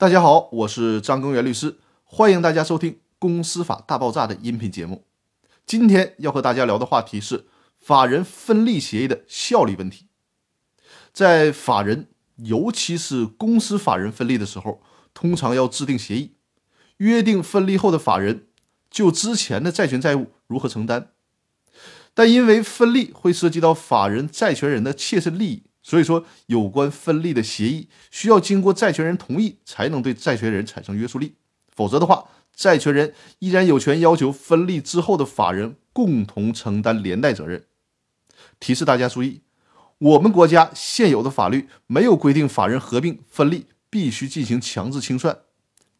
大家好，我是张根源律师，欢迎大家收听《公司法大爆炸》的音频节目。今天要和大家聊的话题是法人分立协议的效力问题。在法人，尤其是公司法人分立的时候，通常要制定协议，约定分立后的法人就之前的债权债务如何承担。但因为分立会涉及到法人债权人的切身利益，所以说有关分立的协议需要经过债权人同意才能对债权人产生约束力，否则的话，债权人依然有权要求分立之后的法人共同承担连带责任。提示大家注意，我们国家现有的法律没有规定法人合并分立必须进行强制清算。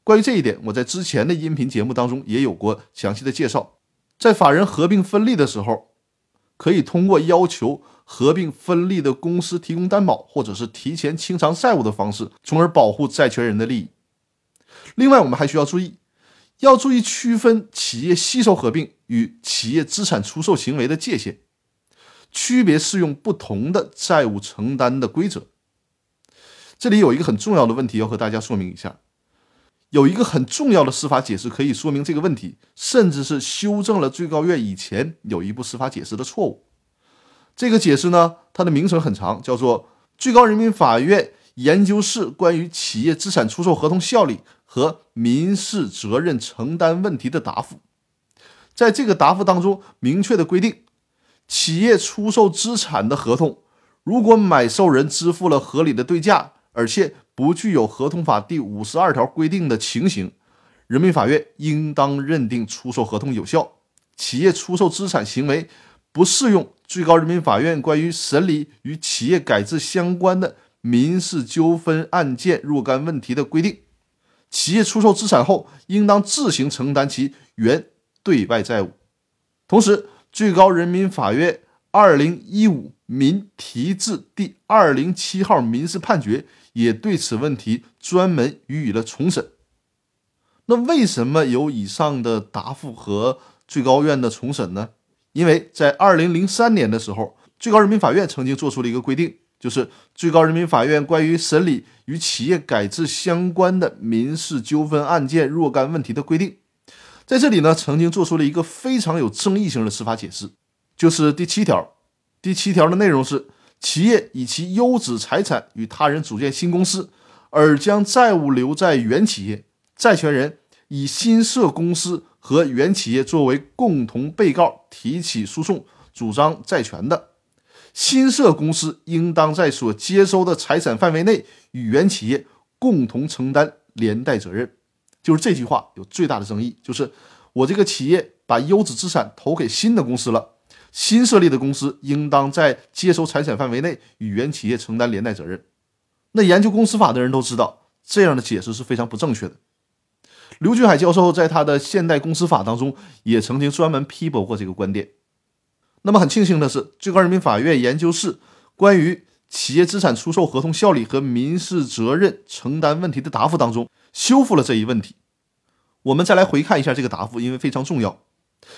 关于这一点，我在之前的音频节目当中也有过详细的介绍。在法人合并分立的时候，可以通过要求合并分立的公司提供担保，或者是提前清偿债务的方式，从而保护债权人的利益。另外，我们还需要注意，要注意区分企业吸收合并与企业资产出售行为的界限，区别适用不同的债务承担的规则。这里有一个很重要的问题要和大家说明一下。有一个很重要的司法解释可以说明这个问题，甚至是修正了最高院以前有一部司法解释的错误。这个解释呢，它的名称很长，叫做《最高人民法院研究室关于企业资产出售合同效力和民事责任承担问题的答复》。在这个答复当中，明确的规定，企业出售资产的合同，如果买受人支付了合理的对价，而且不具有合同法第五十二条规定的情形，人民法院应当认定出售合同有效。企业出售资产行为不适用最高人民法院关于审理与企业改制相关的民事纠纷案件若干问题的规定。企业出售资产后，应当自行承担其原对外债务。同时，最高人民法院二零一五民提字第二零七号民事判决。也对此问题专门予以了重审。那为什么有以上的答复和最高院的重审呢？因为在二零零三年的时候，最高人民法院曾经做出了一个规定，就是《最高人民法院关于审理与企业改制相关的民事纠纷案件若干问题的规定》。在这里呢，曾经做出了一个非常有争议性的司法解释，就是第七条。第七条的内容是。企业以其优质财产与他人组建新公司，而将债务留在原企业，债权人以新设公司和原企业作为共同被告提起诉讼，主张债权的，新设公司应当在所接收的财产范围内与原企业共同承担连带责任。就是这句话有最大的争议，就是我这个企业把优质资产投给新的公司了。新设立的公司应当在接收财产范围内与原企业承担连带责任。那研究公司法的人都知道，这样的解释是非常不正确的。刘俊海教授在他的《现代公司法》当中也曾经专门批驳过这个观点。那么很庆幸的是，最高人民法院研究室关于企业资产出售合同效力和民事责任承担问题的答复当中修复了这一问题。我们再来回看一下这个答复，因为非常重要。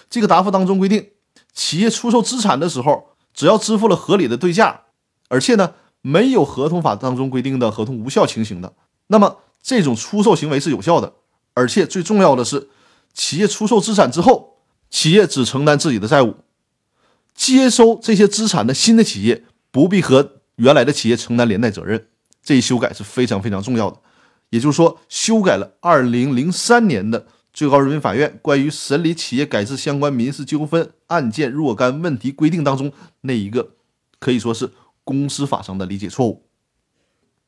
这个答复当中规定。企业出售资产的时候，只要支付了合理的对价，而且呢没有合同法当中规定的合同无效情形的，那么这种出售行为是有效的。而且最重要的是，企业出售资产之后，企业只承担自己的债务，接收这些资产的新的企业不必和原来的企业承担连带责任。这一修改是非常非常重要的，也就是说，修改了二零零三年的。最高人民法院关于审理企业改制相关民事纠纷案件若干问题规定当中那一个可以说是公司法上的理解错误，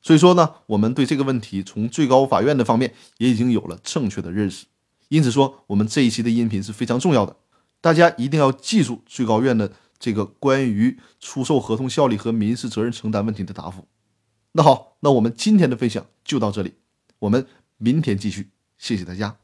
所以说呢，我们对这个问题从最高法院的方面也已经有了正确的认识。因此说，我们这一期的音频是非常重要的，大家一定要记住最高院的这个关于出售合同效力和民事责任承担问题的答复。那好，那我们今天的分享就到这里，我们明天继续，谢谢大家。